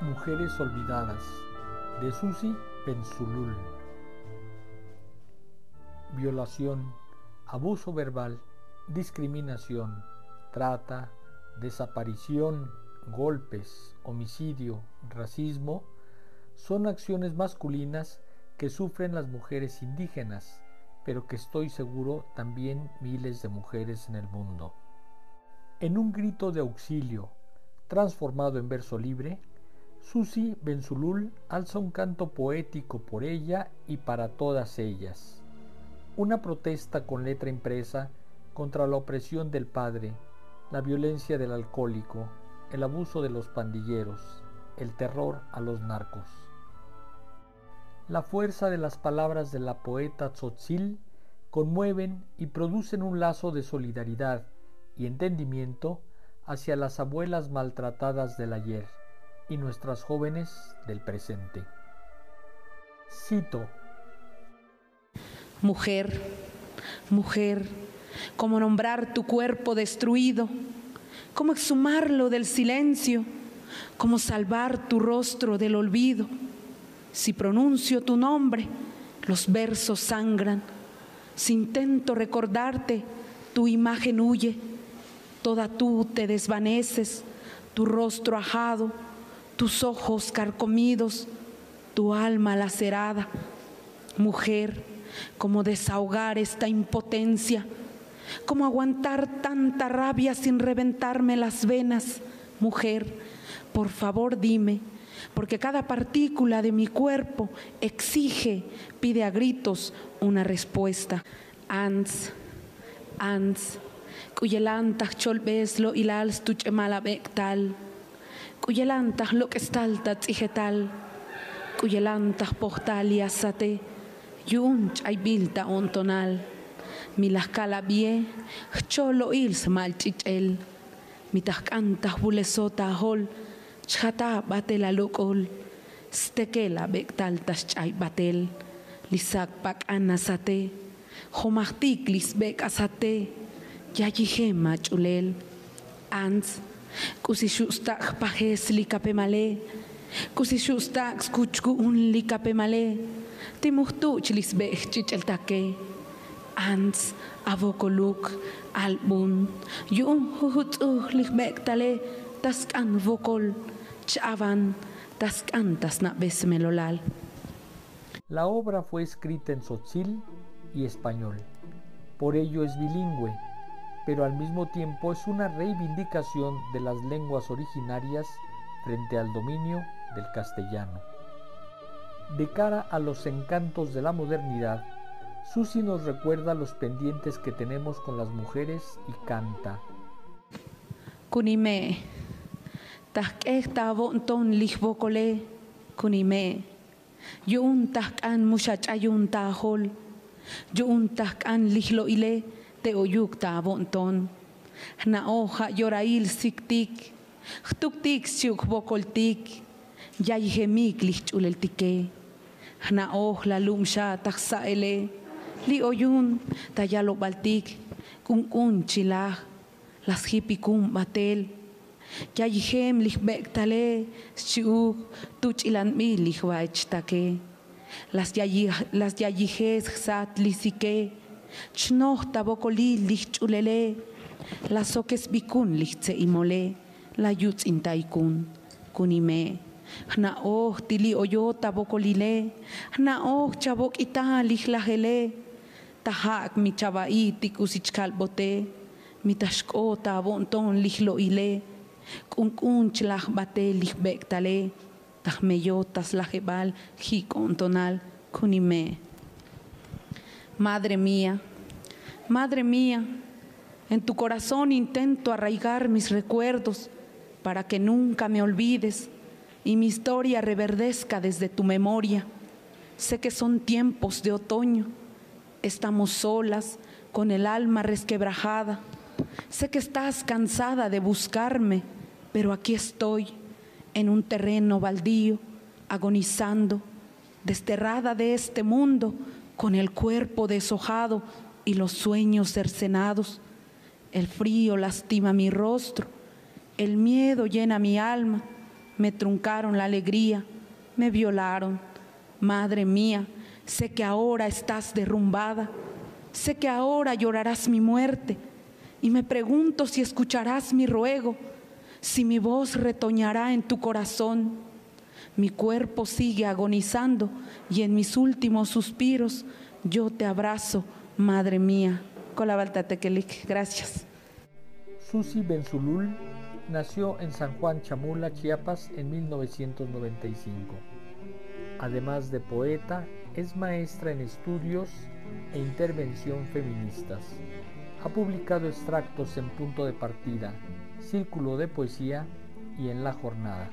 Mujeres Olvidadas de Susi Pensulul. Violación, abuso verbal, discriminación, trata, desaparición, golpes, homicidio, racismo, son acciones masculinas que sufren las mujeres indígenas, pero que estoy seguro también miles de mujeres en el mundo. En un grito de auxilio, transformado en verso libre, Susi Benzulul alza un canto poético por ella y para todas ellas. Una protesta con letra impresa contra la opresión del padre, la violencia del alcohólico, el abuso de los pandilleros, el terror a los narcos. La fuerza de las palabras de la poeta Tzotzil conmueven y producen un lazo de solidaridad y entendimiento hacia las abuelas maltratadas del ayer y nuestras jóvenes del presente. Cito. Mujer, mujer, cómo nombrar tu cuerpo destruido, cómo exhumarlo del silencio, cómo salvar tu rostro del olvido si pronuncio tu nombre, los versos sangran. Si intento recordarte, tu imagen huye. Toda tú te desvaneces, tu rostro ajado, tus ojos carcomidos, tu alma lacerada. Mujer, como desahogar esta impotencia, como aguantar tanta rabia sin reventarme las venas. Mujer, por favor dime, porque cada partícula de mi cuerpo exige, pide a gritos una respuesta. Ans, ans, cuyelantah cholbeslo ilals tuchemala bektal, cuyelantah lo que estalta tzigetal, cuyelantah portalia sate, yunch ay bilta ontonal, milascala bie, cholo ils malchichel, mitahcantah bulesota hol, chata batel alukol stekela bektaltas chay batel. Lisak pak anasate homahtik lisbek asate yayihema chulel. Ans kusishustak pajes likapemale kusishustak skuchku un likapemale timuhtuch lisbek chicheltake ans avokoluk albun yum huhutuh lisbek tale taskan vokol la obra fue escrita en tzotzil y español, por ello es bilingüe, pero al mismo tiempo es una reivindicación de las lenguas originarias frente al dominio del castellano. De cara a los encantos de la modernidad, Susi nos recuerda los pendientes que tenemos con las mujeres y canta. Kunime kunime muxach'ayun tajol yu'un tahk'an lijlo ile te'oyuk tabonton jna'oj yorail siktik jtuktik xiuk bokoltik. Yayjemik lijch'uleltike jna'oj lalumxa tajsa'ele li oyun tayalobaltik kunk'un chilaj las jipikun batel. Yayihem lihbektale, shiuk, tuch ilan mi lihwaichtake. Las yayijes xat lisike, chnoh tabokoli lihchulele, las okes bikun imole, la yutz intaikun, kunime. Hna oh tili oyo tabokolile, hna oh chabok ita lihlahele, tahak mi chabai tikusichkal bote, mi tashko tabonton lihlo ile, Kunkun chlaj bate bektale, tajmeyotas lajebal, jikontonal, kunime. Madre mía, Madre mía, en tu corazón intento arraigar mis recuerdos para que nunca me olvides y mi historia reverdezca desde tu memoria. Sé que son tiempos de otoño, estamos solas, con el alma resquebrajada. Sé que estás cansada de buscarme pero aquí estoy en un terreno baldío, agonizando, desterrada de este mundo, con el cuerpo deshojado y los sueños cercenados. El frío lastima mi rostro, el miedo llena mi alma, me truncaron la alegría, me violaron. Madre mía, sé que ahora estás derrumbada, sé que ahora llorarás mi muerte y me pregunto si escucharás mi ruego, si mi voz retoñará en tu corazón. Mi cuerpo sigue agonizando y en mis últimos suspiros yo te abrazo, madre mía. Colabaltatequelic. Gracias. Susi Benzulul nació en San Juan Chamula, Chiapas, en 1995. Además de poeta, es maestra en estudios e intervención feministas. Ha publicado extractos en Punto de Partida, Círculo de Poesía y en La Jornada.